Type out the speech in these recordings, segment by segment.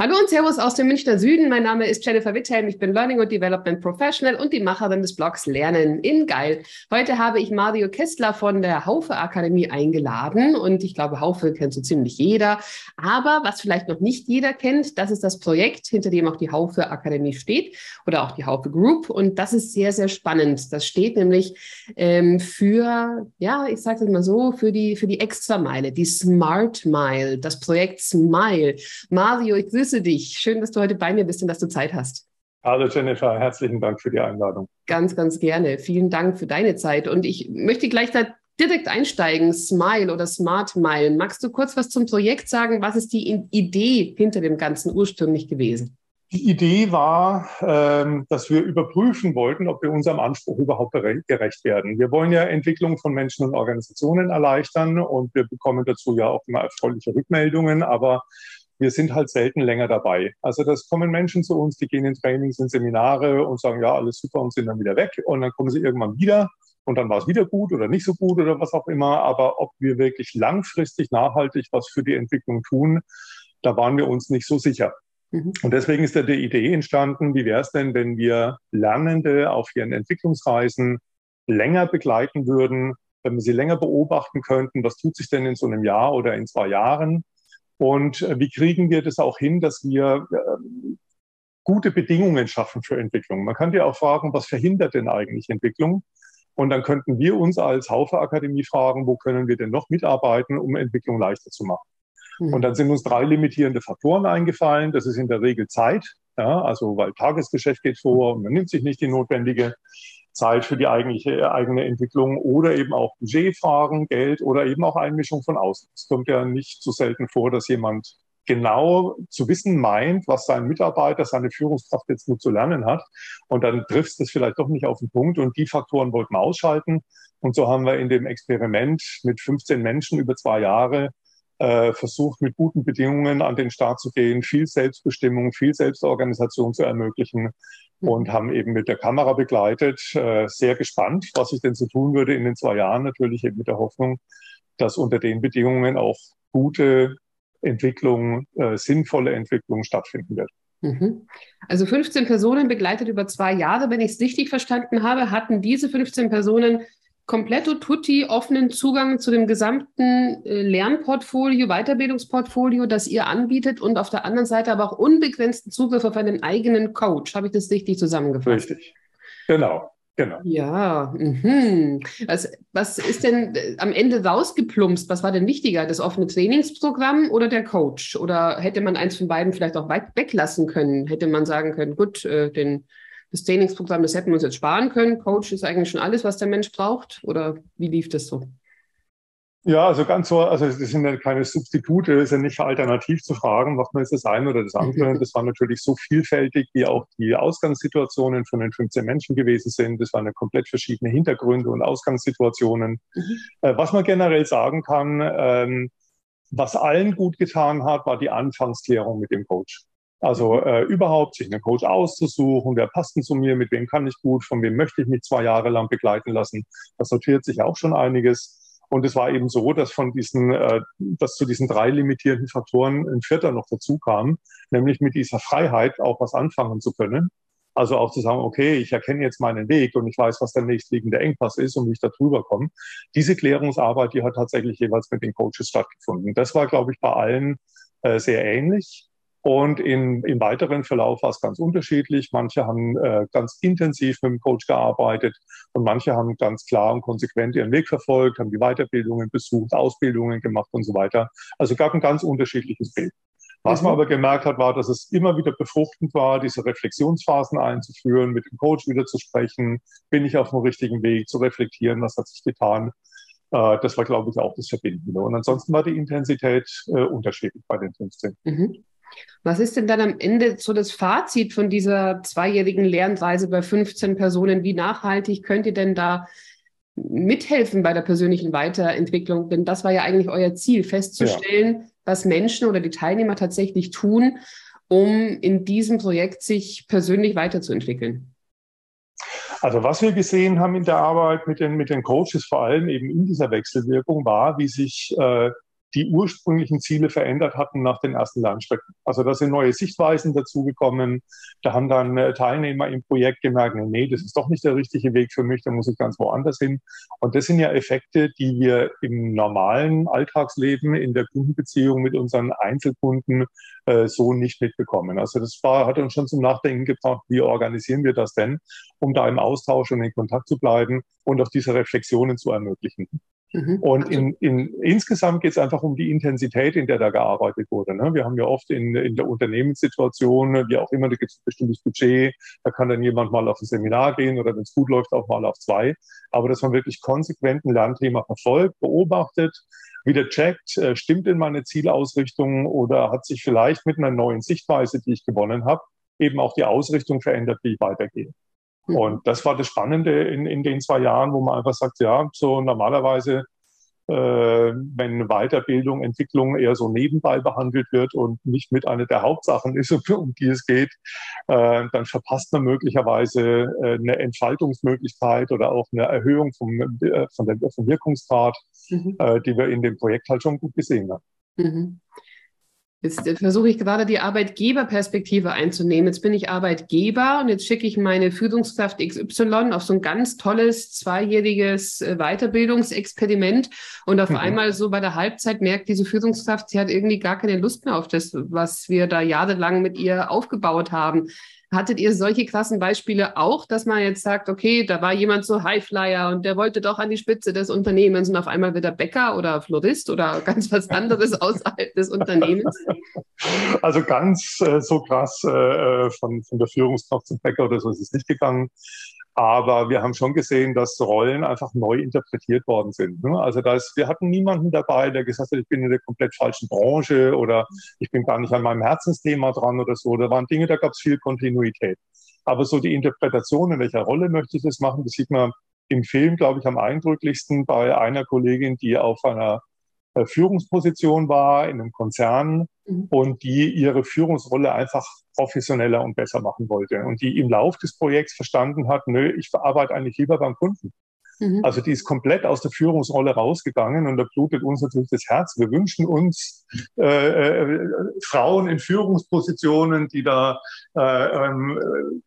Hallo und Servus aus dem Münchner Süden. Mein Name ist Jennifer Witthelm. Ich bin Learning und Development Professional und die Macherin des Blogs Lernen in Geil. Heute habe ich Mario Kessler von der Haufe Akademie eingeladen und ich glaube, Haufe kennt so ziemlich jeder. Aber was vielleicht noch nicht jeder kennt, das ist das Projekt, hinter dem auch die Haufe Akademie steht oder auch die Haufe Group. Und das ist sehr, sehr spannend. Das steht nämlich ähm, für, ja, ich sage es mal so, für die, für die Extrameile, die Smart Mile, das Projekt Smile. Mario, ich grüße grüße dich. Schön, dass du heute bei mir bist und dass du Zeit hast. Hallo Jennifer, herzlichen Dank für die Einladung. Ganz, ganz gerne. Vielen Dank für deine Zeit. Und ich möchte gleich da direkt einsteigen. Smile oder Smart Mile. Magst du kurz was zum Projekt sagen? Was ist die Idee hinter dem Ganzen ursprünglich gewesen? Die Idee war, ähm, dass wir überprüfen wollten, ob wir unserem Anspruch überhaupt gerecht werden. Wir wollen ja Entwicklung von Menschen und Organisationen erleichtern und wir bekommen dazu ja auch immer erfreuliche Rückmeldungen. Aber wir sind halt selten länger dabei. Also das kommen Menschen zu uns, die gehen in Trainings, in Seminare und sagen, ja, alles super und sind dann wieder weg. Und dann kommen sie irgendwann wieder und dann war es wieder gut oder nicht so gut oder was auch immer. Aber ob wir wirklich langfristig nachhaltig was für die Entwicklung tun, da waren wir uns nicht so sicher. Mhm. Und deswegen ist da die Idee entstanden, wie wäre es denn, wenn wir Lernende auf ihren Entwicklungsreisen länger begleiten würden, wenn wir sie länger beobachten könnten, was tut sich denn in so einem Jahr oder in zwei Jahren und äh, wie kriegen wir das auch hin, dass wir äh, gute Bedingungen schaffen für Entwicklung? Man kann ja auch fragen, was verhindert denn eigentlich Entwicklung? Und dann könnten wir uns als Haufe Akademie fragen, wo können wir denn noch mitarbeiten, um Entwicklung leichter zu machen? Mhm. Und dann sind uns drei limitierende Faktoren eingefallen. Das ist in der Regel Zeit. Ja, also weil Tagesgeschäft geht vor und man nimmt sich nicht die notwendige Zeit für die eigentliche eigene Entwicklung oder eben auch Budgetfragen, Geld oder eben auch Einmischung von außen. Es kommt ja nicht so selten vor, dass jemand genau zu wissen meint, was sein Mitarbeiter, seine Führungskraft jetzt nur zu lernen hat. Und dann trifft es vielleicht doch nicht auf den Punkt. Und die Faktoren wollten wir ausschalten. Und so haben wir in dem Experiment mit 15 Menschen über zwei Jahre äh, versucht, mit guten Bedingungen an den Start zu gehen, viel Selbstbestimmung, viel Selbstorganisation zu ermöglichen. Und haben eben mit der Kamera begleitet. Äh, sehr gespannt, was ich denn so tun würde in den zwei Jahren, natürlich eben mit der Hoffnung, dass unter den Bedingungen auch gute Entwicklung, äh, sinnvolle Entwicklung stattfinden wird. Mhm. Also 15 Personen begleitet über zwei Jahre, wenn ich es richtig verstanden habe, hatten diese 15 Personen kompletto tutti offenen Zugang zu dem gesamten äh, Lernportfolio, Weiterbildungsportfolio, das ihr anbietet und auf der anderen Seite aber auch unbegrenzten Zugriff auf einen eigenen Coach. Habe ich das richtig zusammengefasst? Richtig. Genau. Genau. Ja, mhm. was, was ist denn äh, am Ende rausgeplumpst? Was war denn wichtiger, das offene Trainingsprogramm oder der Coach? Oder hätte man eins von beiden vielleicht auch weit weglassen können? Hätte man sagen können, gut, äh, den das Trainingsprogramm, das hätten wir uns jetzt sparen können. Coach ist eigentlich schon alles, was der Mensch braucht. Oder wie lief das so? Ja, also ganz so, also das sind ja keine Substitute, das ist ja nicht alternativ zu fragen, macht man jetzt das eine oder das andere. Mhm. Das war natürlich so vielfältig, wie auch die Ausgangssituationen von den 15 Menschen gewesen sind. Das waren ja komplett verschiedene Hintergründe und Ausgangssituationen. Mhm. Äh, was man generell sagen kann, ähm, was allen gut getan hat, war die Anfangsklärung mit dem Coach. Also äh, überhaupt sich einen Coach auszusuchen, wer passt denn zu mir, mit wem kann ich gut, von wem möchte ich mich zwei Jahre lang begleiten lassen. Das sortiert sich auch schon einiges. Und es war eben so, dass von diesen, äh, dass zu diesen drei limitierenden Faktoren ein vierter noch dazu kam, nämlich mit dieser Freiheit auch was anfangen zu können. Also auch zu sagen, okay, ich erkenne jetzt meinen Weg und ich weiß, was der nächstliegende Engpass ist und wie ich da drüber komme. Diese Klärungsarbeit, die hat tatsächlich jeweils mit den Coaches stattgefunden. Das war, glaube ich, bei allen äh, sehr ähnlich. Und in, im weiteren Verlauf war es ganz unterschiedlich. Manche haben äh, ganz intensiv mit dem Coach gearbeitet und manche haben ganz klar und konsequent ihren Weg verfolgt, haben die Weiterbildungen besucht, Ausbildungen gemacht und so weiter. Also gab ein ganz unterschiedliches Bild. Was man mhm. aber gemerkt hat, war, dass es immer wieder befruchtend war, diese Reflexionsphasen einzuführen, mit dem Coach wieder zu sprechen, bin ich auf dem richtigen Weg, zu reflektieren, was hat sich getan. Äh, das war, glaube ich, auch das Verbindende. Und ansonsten war die Intensität äh, unterschiedlich bei den 15. Mhm. Was ist denn dann am Ende so das Fazit von dieser zweijährigen Lernreise bei 15 Personen? Wie nachhaltig könnt ihr denn da mithelfen bei der persönlichen Weiterentwicklung? Denn das war ja eigentlich euer Ziel, festzustellen, ja. was Menschen oder die Teilnehmer tatsächlich tun, um in diesem Projekt sich persönlich weiterzuentwickeln. Also was wir gesehen haben in der Arbeit mit den, mit den Coaches, vor allem eben in dieser Wechselwirkung, war, wie sich äh, die ursprünglichen Ziele verändert hatten nach den ersten Lernstrecken. Also da sind neue Sichtweisen dazugekommen. Da haben dann äh, Teilnehmer im Projekt gemerkt, nee, das ist doch nicht der richtige Weg für mich, da muss ich ganz woanders hin. Und das sind ja Effekte, die wir im normalen Alltagsleben, in der Kundenbeziehung mit unseren Einzelkunden äh, so nicht mitbekommen. Also das war, hat uns schon zum Nachdenken gebracht, wie organisieren wir das denn, um da im Austausch und in Kontakt zu bleiben und auch diese Reflexionen zu ermöglichen. Mhm. Und in, in, insgesamt geht es einfach um die Intensität, in der da gearbeitet wurde. Ne? Wir haben ja oft in, in der Unternehmenssituation, wie auch immer, da gibt es ein bestimmtes Budget, da kann dann jemand mal auf ein Seminar gehen oder wenn es gut läuft, auch mal auf zwei. Aber dass man wirklich konsequent ein Lernthema verfolgt, beobachtet, wieder checkt, äh, stimmt denn meine Zielausrichtung oder hat sich vielleicht mit einer neuen Sichtweise, die ich gewonnen habe, eben auch die Ausrichtung verändert, wie ich weitergehe. Mhm. Und das war das Spannende in, in den zwei Jahren, wo man einfach sagt, ja, so normalerweise, äh, wenn Weiterbildung, Entwicklung eher so nebenbei behandelt wird und nicht mit einer der Hauptsachen ist, um die es geht, äh, dann verpasst man möglicherweise äh, eine Entfaltungsmöglichkeit oder auch eine Erhöhung vom, äh, von der, vom Wirkungsgrad, mhm. Äh, die wir in dem Projekt halt schon gut gesehen haben. Mhm. Jetzt versuche ich gerade die Arbeitgeberperspektive einzunehmen. Jetzt bin ich Arbeitgeber und jetzt schicke ich meine Führungskraft XY auf so ein ganz tolles zweijähriges äh, Weiterbildungsexperiment und auf mhm. einmal so bei der Halbzeit merkt diese Führungskraft, sie hat irgendwie gar keine Lust mehr auf das, was wir da jahrelang mit ihr aufgebaut haben. Hattet ihr solche krassen Beispiele auch, dass man jetzt sagt, okay, da war jemand so Highflyer und der wollte doch an die Spitze des Unternehmens und auf einmal wird er Bäcker oder Florist oder ganz was anderes außerhalb des Unternehmens? Also ganz äh, so krass äh, äh, von, von der Führungskraft zum Bäcker oder so ist es nicht gegangen. Aber wir haben schon gesehen, dass Rollen einfach neu interpretiert worden sind. Ne? Also da ist, wir hatten niemanden dabei, der gesagt hat, ich bin in der komplett falschen Branche oder ich bin gar nicht an meinem Herzensthema dran oder so. Da waren Dinge, da gab es viel Kontinuität. Aber so die Interpretation, in welcher Rolle möchte ich das machen, das sieht man im Film, glaube ich, am eindrücklichsten bei einer Kollegin, die auf einer Führungsposition war in einem Konzern mhm. und die ihre Führungsrolle einfach professioneller und besser machen wollte und die im Lauf des Projekts verstanden hat, nö, ich arbeite eigentlich lieber beim Kunden. Mhm. Also die ist komplett aus der Führungsrolle rausgegangen und da blutet uns natürlich das Herz. Wir wünschen uns äh, äh, Frauen in Führungspositionen, die da äh, ähm,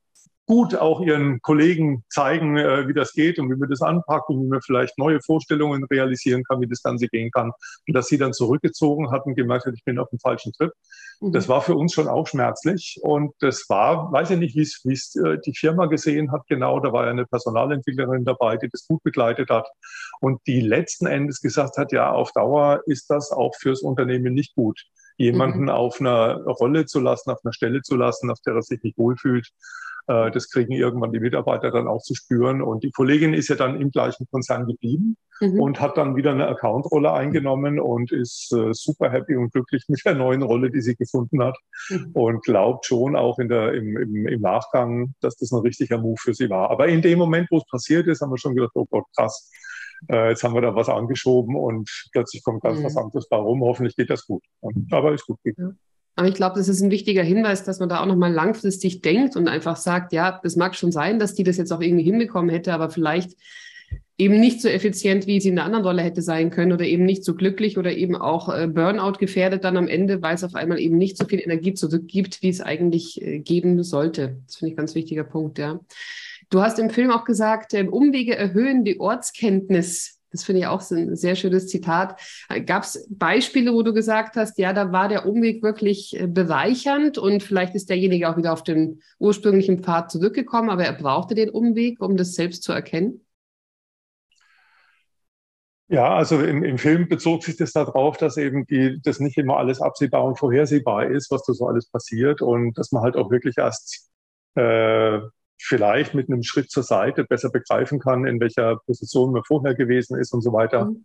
gut auch ihren Kollegen zeigen, äh, wie das geht und wie man das anpackt und wie man vielleicht neue Vorstellungen realisieren kann, wie das Ganze gehen kann. Und dass sie dann zurückgezogen hat und gemerkt hat, ich bin auf dem falschen Trip. Mhm. Das war für uns schon auch schmerzlich. Und das war, weiß ich nicht, wie es äh, die Firma gesehen hat, genau. Da war ja eine Personalentwicklerin dabei, die das gut begleitet hat und die letzten Endes gesagt hat, ja, auf Dauer ist das auch fürs Unternehmen nicht gut jemanden mhm. auf einer Rolle zu lassen, auf einer Stelle zu lassen, auf der er sich nicht wohlfühlt. Äh, das kriegen irgendwann die Mitarbeiter dann auch zu spüren. Und die Kollegin ist ja dann im gleichen Konzern geblieben mhm. und hat dann wieder eine Account-Rolle eingenommen und ist äh, super happy und glücklich mit der neuen Rolle, die sie gefunden hat. Mhm. Und glaubt schon auch in der, im, im, im Nachgang, dass das ein richtiger Move für sie war. Aber in dem Moment, wo es passiert ist, haben wir schon gedacht, oh Gott, krass. Äh, jetzt haben wir da was angeschoben und plötzlich kommt ganz mhm. was anderes bei rum. Hoffentlich geht das gut. Aber ist gut gegangen. Aber ich glaube, das ist ein wichtiger Hinweis, dass man da auch nochmal langfristig denkt und einfach sagt, ja, das mag schon sein, dass die das jetzt auch irgendwie hinbekommen hätte, aber vielleicht eben nicht so effizient, wie sie in einer anderen Rolle hätte sein können oder eben nicht so glücklich oder eben auch äh, Burnout gefährdet dann am Ende, weil es auf einmal eben nicht so viel Energie zurückgibt, wie es eigentlich äh, geben sollte. Das finde ich ganz wichtiger Punkt, ja. Du hast im Film auch gesagt, äh, Umwege erhöhen die Ortskenntnis das finde ich auch ein sehr schönes Zitat. Gab es Beispiele, wo du gesagt hast, ja, da war der Umweg wirklich äh, bereichernd und vielleicht ist derjenige auch wieder auf den ursprünglichen Pfad zurückgekommen, aber er brauchte den Umweg, um das selbst zu erkennen? Ja, also im, im Film bezog sich das darauf, dass eben die, das nicht immer alles absehbar und vorhersehbar ist, was da so alles passiert und dass man halt auch wirklich erst äh, vielleicht mit einem Schritt zur Seite besser begreifen kann, in welcher Position man vorher gewesen ist und so weiter. Mhm.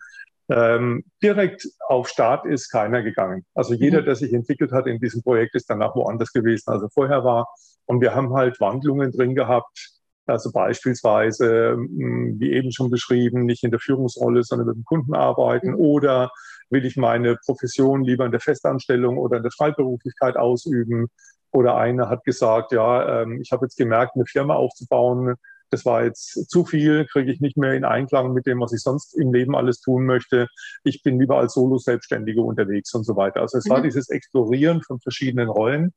Ähm, direkt auf Start ist keiner gegangen. Also jeder, mhm. der sich entwickelt hat in diesem Projekt, ist danach woanders gewesen, als er vorher war. Und wir haben halt Wandlungen drin gehabt. Also beispielsweise, hm, wie eben schon beschrieben, nicht in der Führungsrolle, sondern mit dem Kunden arbeiten. Mhm. Oder will ich meine Profession lieber in der Festanstellung oder in der Freiberuflichkeit ausüben? Oder einer hat gesagt, ja, ähm, ich habe jetzt gemerkt, eine Firma aufzubauen, das war jetzt zu viel, kriege ich nicht mehr in Einklang mit dem, was ich sonst im Leben alles tun möchte. Ich bin lieber als Solo-Selbstständige unterwegs und so weiter. Also es mhm. war dieses Explorieren von verschiedenen Rollen.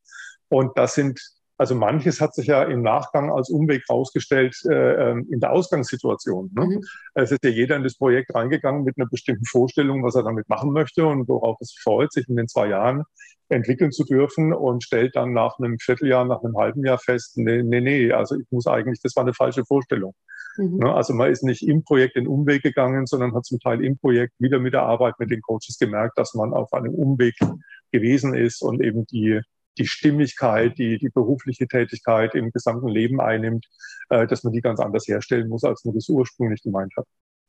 Und das sind also manches hat sich ja im Nachgang als Umweg rausgestellt äh, ähm, in der Ausgangssituation. Ne? Mhm. Es ist ja jeder in das Projekt reingegangen mit einer bestimmten Vorstellung, was er damit machen möchte und worauf sich freut, sich in den zwei Jahren entwickeln zu dürfen und stellt dann nach einem Vierteljahr, nach einem halben Jahr fest, nee, nee, nee, also ich muss eigentlich, das war eine falsche Vorstellung. Mhm. Ne? Also man ist nicht im Projekt den Umweg gegangen, sondern hat zum Teil im Projekt wieder mit der Arbeit mit den Coaches gemerkt, dass man auf einem Umweg gewesen ist und eben die die Stimmigkeit, die, die berufliche Tätigkeit im gesamten Leben einnimmt, äh, dass man die ganz anders herstellen muss, als man das ursprünglich gemeint hat.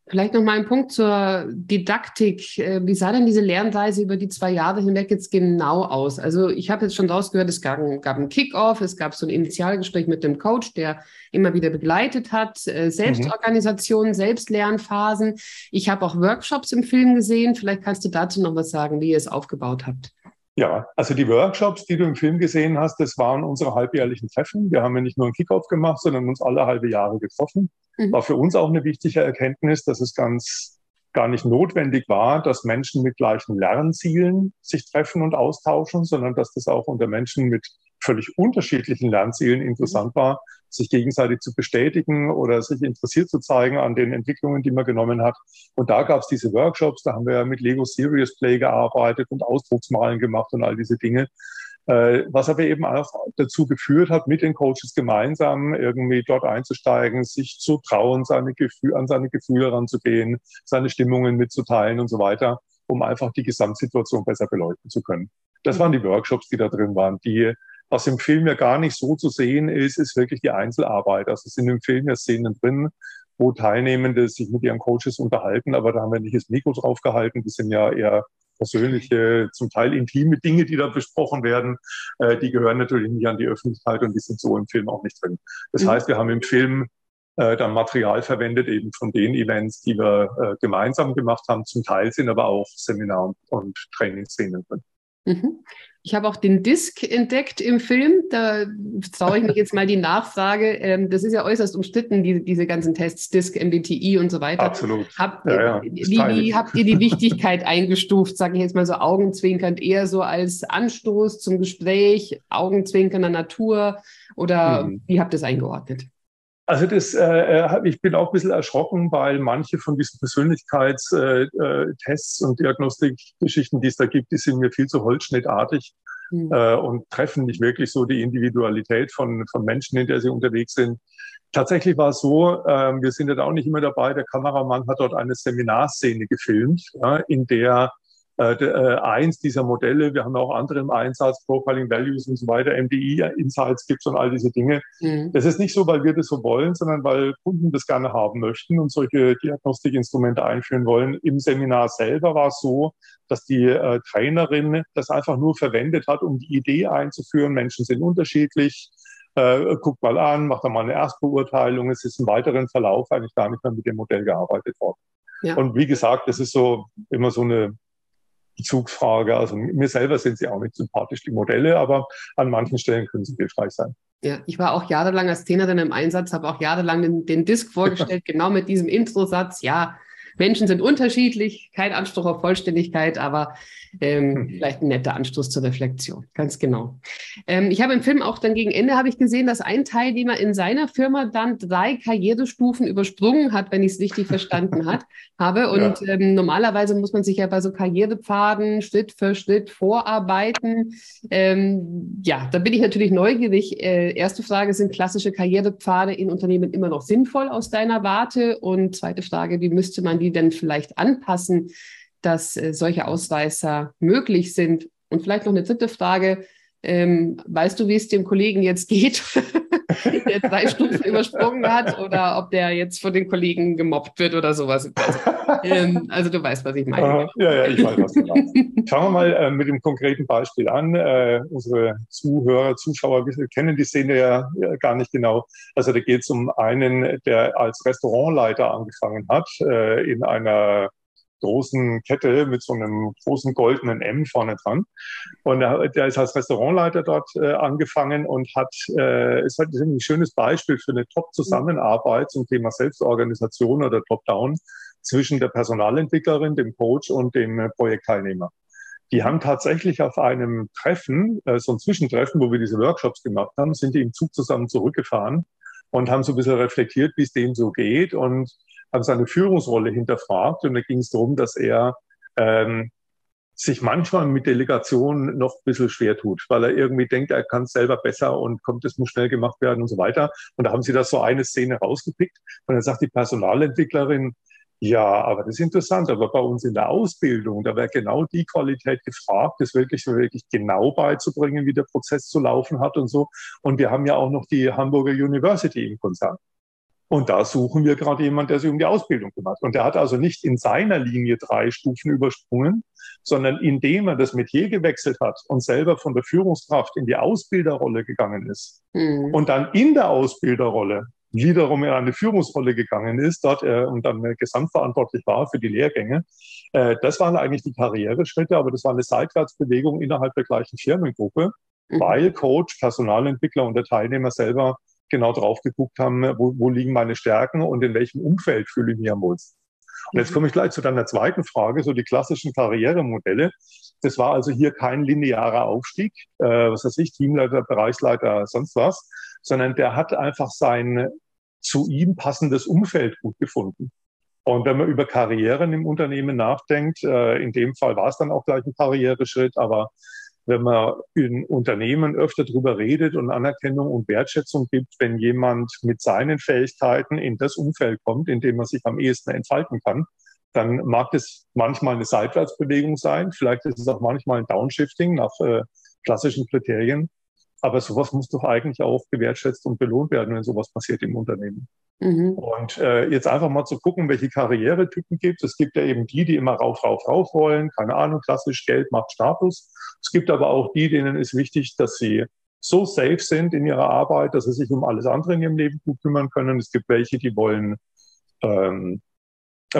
Vielleicht noch mal ein Punkt zur Didaktik. Äh, wie sah denn diese Lernreise über die zwei Jahre hinweg jetzt genau aus? Also ich habe jetzt schon rausgehört, es gab, gab einen Kick-off, es gab so ein Initialgespräch mit dem Coach, der immer wieder begleitet hat, äh, Selbstorganisation, mhm. Selbstlernphasen. Ich habe auch Workshops im Film gesehen. Vielleicht kannst du dazu noch was sagen, wie ihr es aufgebaut habt. Ja, also die Workshops, die du im Film gesehen hast, das waren unsere halbjährlichen Treffen. Wir haben ja nicht nur einen Kickoff gemacht, sondern uns alle halbe Jahre getroffen. Mhm. War für uns auch eine wichtige Erkenntnis, dass es ganz gar nicht notwendig war, dass Menschen mit gleichen Lernzielen sich treffen und austauschen, sondern dass das auch unter Menschen mit völlig unterschiedlichen Lernzielen interessant war, sich gegenseitig zu bestätigen oder sich interessiert zu zeigen an den Entwicklungen, die man genommen hat. Und da gab es diese Workshops, da haben wir mit Lego Serious Play gearbeitet und Ausdrucksmalen gemacht und all diese Dinge. Äh, was aber eben auch dazu geführt hat, mit den Coaches gemeinsam irgendwie dort einzusteigen, sich zu trauen, seine Gefühl, an seine Gefühle ranzugehen, seine Stimmungen mitzuteilen und so weiter, um einfach die Gesamtsituation besser beleuchten zu können. Das waren die Workshops, die da drin waren, die was im Film ja gar nicht so zu sehen ist, ist wirklich die Einzelarbeit. Also es sind im Film ja Szenen drin, wo Teilnehmende sich mit ihren Coaches unterhalten, aber da haben wir nicht das Mikro drauf gehalten. Das sind ja eher persönliche, zum Teil intime Dinge, die da besprochen werden. Äh, die gehören natürlich nicht an die Öffentlichkeit und die sind so im Film auch nicht drin. Das mhm. heißt, wir haben im Film äh, dann Material verwendet, eben von den Events, die wir äh, gemeinsam gemacht haben. Zum Teil sind aber auch Seminar- und Trainingsszenen drin. Mhm. Ich habe auch den Disk entdeckt im Film. Da traue ich mich jetzt mal die Nachfrage. Ähm, das ist ja äußerst umstritten, die, diese ganzen Tests, Disk, MBTI und so weiter. Absolut. Habt, ja, ja, wie, wie, habt ihr die Wichtigkeit eingestuft, sage ich jetzt mal so augenzwinkernd, eher so als Anstoß zum Gespräch, augenzwinkernder Natur oder mhm. wie habt ihr es eingeordnet? Also das, äh, äh, ich bin auch ein bisschen erschrocken, weil manche von diesen Persönlichkeitstests äh, äh und Diagnostikgeschichten, die es da gibt, die sind mir viel zu holzschnittartig mhm. äh, und treffen nicht wirklich so die Individualität von, von Menschen, in der sie unterwegs sind. Tatsächlich war es so, äh, wir sind ja da auch nicht immer dabei, der Kameramann hat dort eine Seminarszene gefilmt, ja, in der äh, äh, eins dieser Modelle. Wir haben auch andere im Einsatz, Profiling Values und so weiter, MDI Insights gibt und all diese Dinge. Mhm. Das ist nicht so, weil wir das so wollen, sondern weil Kunden das gerne haben möchten und solche Diagnostikinstrumente einführen wollen. Im Seminar selber war es so, dass die äh, Trainerin das einfach nur verwendet hat, um die Idee einzuführen. Menschen sind unterschiedlich. Äh, guckt mal an, macht dann mal eine Erstbeurteilung. Es ist im weiteren Verlauf eigentlich gar nicht mehr mit dem Modell gearbeitet worden. Ja. Und wie gesagt, das ist so immer so eine Bezugsfrage. Also mir selber sind sie auch nicht sympathisch, die Modelle, aber an manchen Stellen können sie hilfreich sein. Ja, ich war auch jahrelang als Trainerin im Einsatz, habe auch jahrelang den, den Disk vorgestellt, genau mit diesem Introsatz. Ja, Menschen sind unterschiedlich, kein Anspruch auf Vollständigkeit, aber ähm, hm. vielleicht ein netter Anstoß zur Reflexion. Ganz genau. Ähm, ich habe im Film auch dann gegen Ende habe ich gesehen, dass ein Teilnehmer in seiner Firma dann drei Karrierestufen übersprungen hat, wenn ich es richtig verstanden hat, habe. Und ja. ähm, normalerweise muss man sich ja bei so Karrierepfaden Schritt für Schritt vorarbeiten. Ähm, ja, da bin ich natürlich neugierig. Äh, erste Frage, sind klassische Karrierepfade in Unternehmen immer noch sinnvoll aus deiner Warte? Und zweite Frage, wie müsste man die denn vielleicht anpassen? dass äh, solche Ausreißer möglich sind. Und vielleicht noch eine dritte Frage. Ähm, weißt du, wie es dem Kollegen jetzt geht, der drei Stufen übersprungen hat oder ob der jetzt von den Kollegen gemobbt wird oder sowas? Also, ähm, also du weißt, was ich meine. Ja, ja, ich weiß, was du meinst. Schauen wir mal äh, mit dem konkreten Beispiel an. Äh, unsere Zuhörer, Zuschauer kennen die Szene ja, ja gar nicht genau. Also da geht es um einen, der als Restaurantleiter angefangen hat äh, in einer großen Kette mit so einem großen goldenen M vorne dran. Und er, der ist als Restaurantleiter dort äh, angefangen und hat, äh, ist halt ein schönes Beispiel für eine Top-Zusammenarbeit zum Thema Selbstorganisation oder Top-Down zwischen der Personalentwicklerin, dem Coach und dem äh, Projektteilnehmer. Die haben tatsächlich auf einem Treffen, äh, so ein Zwischentreffen, wo wir diese Workshops gemacht haben, sind die im Zug zusammen zurückgefahren und haben so ein bisschen reflektiert, wie es denen so geht und haben seine Führungsrolle hinterfragt. Und da ging es darum, dass er ähm, sich manchmal mit Delegationen noch ein bisschen schwer tut, weil er irgendwie denkt, er kann es selber besser und kommt, es muss schnell gemacht werden und so weiter. Und da haben sie da so eine Szene rausgepickt. Und dann sagt die Personalentwicklerin, ja, aber das ist interessant. Aber bei uns in der Ausbildung, da wäre genau die Qualität gefragt, das wirklich, wirklich genau beizubringen, wie der Prozess zu laufen hat und so. Und wir haben ja auch noch die Hamburger University im Konzern. Und da suchen wir gerade jemanden, der sich um die Ausbildung kümmert. Und der hat also nicht in seiner Linie drei Stufen übersprungen, sondern indem er das Metier gewechselt hat und selber von der Führungskraft in die Ausbilderrolle gegangen ist mhm. und dann in der Ausbilderrolle wiederum in eine Führungsrolle gegangen ist dort äh, und dann gesamtverantwortlich war für die Lehrgänge. Äh, das waren eigentlich die Karriereschritte, aber das war eine Seitwärtsbewegung innerhalb der gleichen Firmengruppe, mhm. weil Coach, Personalentwickler und der Teilnehmer selber genau drauf geguckt haben, wo, wo liegen meine Stärken und in welchem Umfeld fühle ich mich am wohlsten. Und jetzt mhm. komme ich gleich zu deiner zweiten Frage, so die klassischen Karrieremodelle. Das war also hier kein linearer Aufstieg, äh, was weiß ich, Teamleiter, Bereichsleiter, sonst was, sondern der hat einfach sein zu ihm passendes Umfeld gut gefunden. Und wenn man über Karrieren im Unternehmen nachdenkt, äh, in dem Fall war es dann auch gleich ein Karriereschritt, aber wenn man in Unternehmen öfter darüber redet und Anerkennung und Wertschätzung gibt, wenn jemand mit seinen Fähigkeiten in das Umfeld kommt, in dem man sich am ehesten entfalten kann, dann mag es manchmal eine Seitwärtsbewegung sein, vielleicht ist es auch manchmal ein Downshifting nach äh, klassischen Kriterien. Aber sowas muss doch eigentlich auch gewertschätzt und belohnt werden, wenn sowas passiert im Unternehmen. Mhm. Und äh, jetzt einfach mal zu gucken, welche Karrieretypen gibt es. Es gibt ja eben die, die immer rauf, rauf, rauf wollen. Keine Ahnung, klassisch Geld macht Status. Es gibt aber auch die, denen ist wichtig, dass sie so safe sind in ihrer Arbeit, dass sie sich um alles andere in ihrem Leben gut kümmern können. Es gibt welche, die wollen ähm,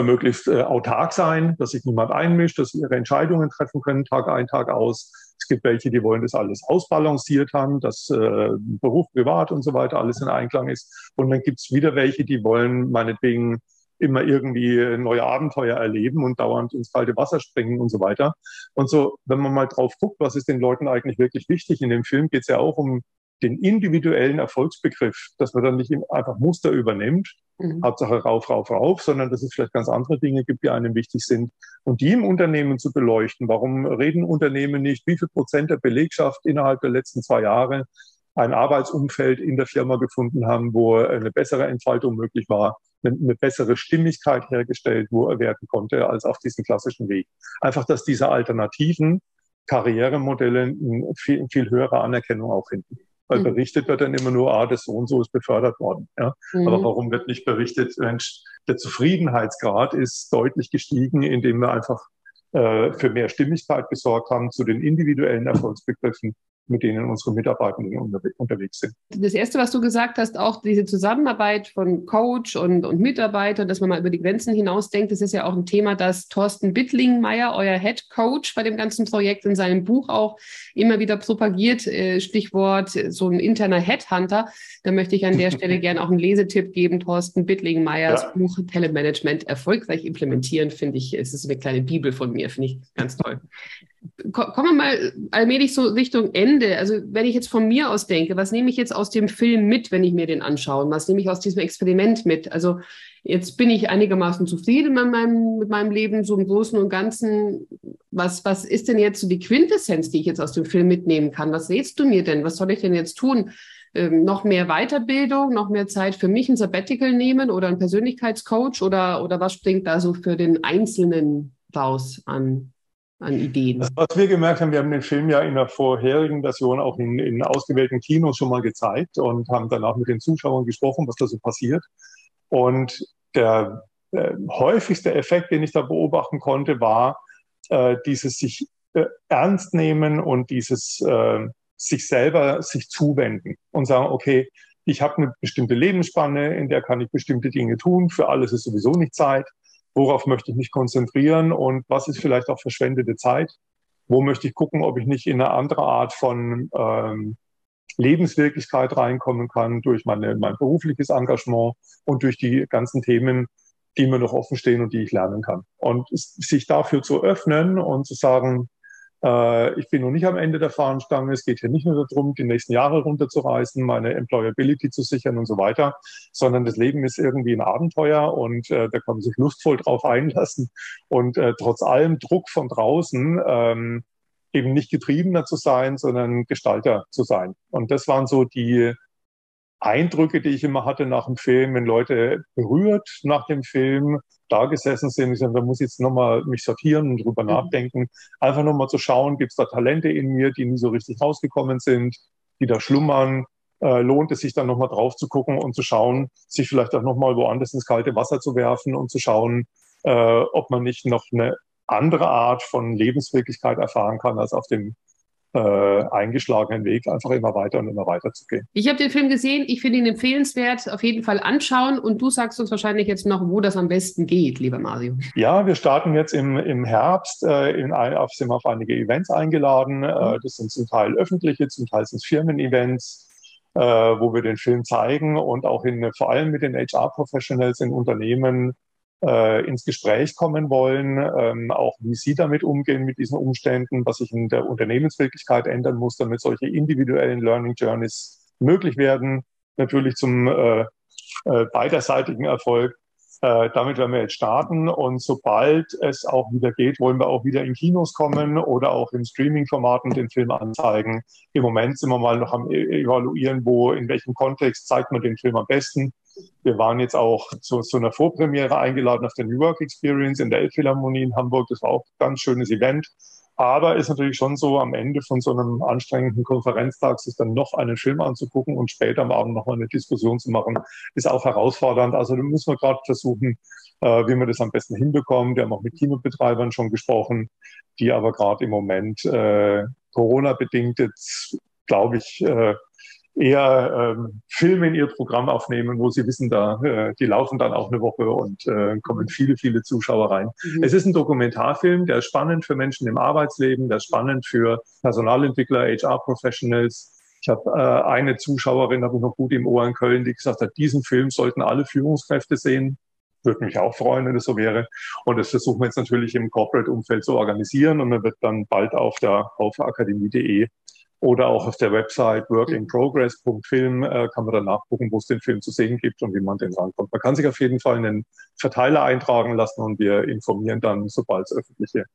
möglichst äh, autark sein, dass sich niemand einmischt, dass sie ihre Entscheidungen treffen können, Tag ein, Tag aus. Es gibt welche, die wollen das alles ausbalanciert haben, dass äh, Beruf, Privat und so weiter alles in Einklang ist. Und dann gibt es wieder welche, die wollen meinetwegen immer irgendwie neue Abenteuer erleben und dauernd ins kalte Wasser springen und so weiter. Und so, wenn man mal drauf guckt, was ist den Leuten eigentlich wirklich wichtig, in dem Film geht es ja auch um den individuellen Erfolgsbegriff, dass man dann nicht einfach Muster übernimmt, mhm. Hauptsache rauf, rauf, rauf, sondern dass es vielleicht ganz andere Dinge gibt, die einem wichtig sind und die im Unternehmen zu beleuchten. Warum reden Unternehmen nicht, wie viel Prozent der Belegschaft innerhalb der letzten zwei Jahre ein Arbeitsumfeld in der Firma gefunden haben, wo eine bessere Entfaltung möglich war, eine, eine bessere Stimmigkeit hergestellt wo er werden konnte, als auf diesem klassischen Weg. Einfach, dass diese alternativen Karrieremodelle eine viel, viel höhere Anerkennung auch finden. Weil mhm. berichtet wird dann immer nur, ah, das so und so ist befördert worden. Ja? Mhm. Aber warum wird nicht berichtet, Mensch, der Zufriedenheitsgrad ist deutlich gestiegen, indem wir einfach äh, für mehr Stimmigkeit gesorgt haben zu den individuellen Erfolgsbegriffen mit denen unsere Mitarbeitenden unterwegs sind. Das Erste, was du gesagt hast, auch diese Zusammenarbeit von Coach und, und Mitarbeiter, dass man mal über die Grenzen hinaus denkt, das ist ja auch ein Thema, das Thorsten Bittlingmeier, euer Head Coach bei dem ganzen Projekt in seinem Buch auch immer wieder propagiert. Äh, Stichwort so ein interner Headhunter. Da möchte ich an der Stelle gerne auch einen Lesetipp geben. Thorsten Bittlingmeiers ja. Buch Telemanagement erfolgreich implementieren, finde ich, es ist eine kleine Bibel von mir, finde ich ganz toll kommen wir mal allmählich so Richtung Ende. Also wenn ich jetzt von mir aus denke, was nehme ich jetzt aus dem Film mit, wenn ich mir den anschaue? Was nehme ich aus diesem Experiment mit? Also jetzt bin ich einigermaßen zufrieden mit meinem, mit meinem Leben, so im Großen und Ganzen. Was, was ist denn jetzt so die Quintessenz, die ich jetzt aus dem Film mitnehmen kann? Was rätst du mir denn? Was soll ich denn jetzt tun? Ähm, noch mehr Weiterbildung, noch mehr Zeit für mich, ein Sabbatical nehmen oder ein Persönlichkeitscoach oder, oder was springt da so für den Einzelnen raus an an Ideen? Das, was wir gemerkt haben, wir haben den Film ja in der vorherigen Version auch in, in ausgewählten Kinos schon mal gezeigt und haben danach mit den Zuschauern gesprochen, was da so passiert. Und der äh, häufigste Effekt, den ich da beobachten konnte, war äh, dieses sich äh, ernst nehmen und dieses äh, sich selber sich zuwenden und sagen, okay, ich habe eine bestimmte Lebensspanne, in der kann ich bestimmte Dinge tun. Für alles ist sowieso nicht Zeit. Worauf möchte ich mich konzentrieren und was ist vielleicht auch verschwendete Zeit, wo möchte ich gucken, ob ich nicht in eine andere Art von ähm, Lebenswirklichkeit reinkommen kann durch meine, mein berufliches Engagement und durch die ganzen Themen, die mir noch offen stehen und die ich lernen kann. Und sich dafür zu öffnen und zu sagen, ich bin noch nicht am Ende der Fahnenstange. Es geht hier nicht nur darum, die nächsten Jahre runterzureißen, meine Employability zu sichern und so weiter, sondern das Leben ist irgendwie ein Abenteuer und äh, da kann man sich lustvoll drauf einlassen. Und äh, trotz allem Druck von draußen ähm, eben nicht Getriebener zu sein, sondern Gestalter zu sein. Und das waren so die Eindrücke, die ich immer hatte nach dem Film, wenn Leute berührt nach dem Film da gesessen sind. Ich sage, da muss ich jetzt nochmal mich sortieren und drüber mhm. nachdenken. Einfach nochmal zu schauen, gibt es da Talente in mir, die nie so richtig rausgekommen sind, die da schlummern. Äh, lohnt es sich dann nochmal drauf zu gucken und zu schauen, sich vielleicht auch nochmal woanders ins kalte Wasser zu werfen und zu schauen, äh, ob man nicht noch eine andere Art von Lebenswirklichkeit erfahren kann als auf dem äh, eingeschlagenen Weg, einfach immer weiter und immer weiter zu gehen. Ich habe den Film gesehen, ich finde ihn empfehlenswert, auf jeden Fall anschauen und du sagst uns wahrscheinlich jetzt noch, wo das am besten geht, lieber Mario. Ja, wir starten jetzt im, im Herbst, äh, in ein, auf, sind auf einige Events eingeladen. Äh, mhm. das sind zum Teil öffentliche, zum Teil sind es Firmen-Events. Äh, wo wir den Film zeigen und auch in, vor allem mit den HR-Professionals in Unternehmen äh, ins Gespräch kommen wollen, ähm, auch wie Sie damit umgehen mit diesen Umständen, was sich in der Unternehmenswirklichkeit ändern muss, damit solche individuellen Learning Journeys möglich werden. Natürlich zum äh, äh, beiderseitigen Erfolg. Äh, damit werden wir jetzt starten und sobald es auch wieder geht, wollen wir auch wieder in Kinos kommen oder auch in Streaming-Formaten den Film anzeigen. Im Moment sind wir mal noch am e-, evaluieren, wo, in welchem Kontext zeigt man den Film am besten. Wir waren jetzt auch zu, zu einer Vorpremiere eingeladen auf der New Work Experience in der Elbphilharmonie in Hamburg. Das war auch ein ganz schönes Event. Aber ist natürlich schon so, am Ende von so einem anstrengenden Konferenztag sich dann noch einen Film anzugucken und später am Abend nochmal eine Diskussion zu machen, ist auch herausfordernd. Also da müssen wir gerade versuchen, äh, wie wir das am besten hinbekommen. Wir haben auch mit Kinobetreibern schon gesprochen, die aber gerade im Moment äh, Corona-bedingt jetzt, glaube ich, äh, eher ähm, Filme in ihr Programm aufnehmen, wo sie wissen, da äh, die laufen dann auch eine Woche und äh, kommen viele, viele Zuschauer rein. Mhm. Es ist ein Dokumentarfilm, der ist spannend für Menschen im Arbeitsleben, der ist spannend für Personalentwickler, HR-Professionals. Ich habe äh, eine Zuschauerin, habe ich noch gut im Ohr in Köln, die gesagt hat, diesen Film sollten alle Führungskräfte sehen. Würde mich auch freuen, wenn das so wäre. Und das versuchen wir jetzt natürlich im Corporate-Umfeld zu organisieren und man wird dann bald auf der haufeakademie.de oder auch auf der Website workinprogress.film äh, kann man dann nachgucken, wo es den Film zu sehen gibt und wie man den rankommt. Man kann sich auf jeden Fall einen Verteiler eintragen lassen und wir informieren dann, sobald es öffentliche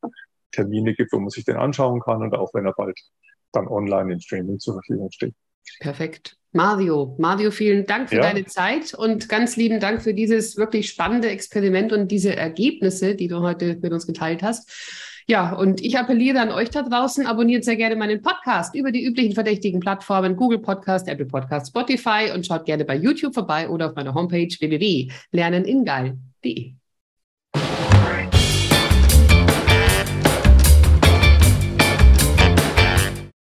Termine gibt, wo man sich den anschauen kann und auch wenn er bald dann online in Streaming zur Verfügung steht. Perfekt. Mario, Mario, vielen Dank für ja. deine Zeit und ganz lieben Dank für dieses wirklich spannende Experiment und diese Ergebnisse, die du heute mit uns geteilt hast. Ja, und ich appelliere an euch da draußen, abonniert sehr gerne meinen Podcast über die üblichen verdächtigen Plattformen Google Podcast, Apple Podcast, Spotify und schaut gerne bei YouTube vorbei oder auf meiner Homepage www.lerneningeil.de.